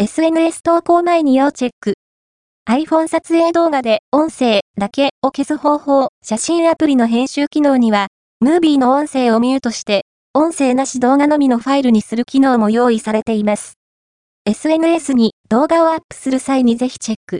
SNS 投稿前に要チェック。iPhone 撮影動画で音声だけを消す方法、写真アプリの編集機能には、ムービーの音声をミュートして、音声なし動画のみのファイルにする機能も用意されています。SNS に動画をアップする際にぜひチェック。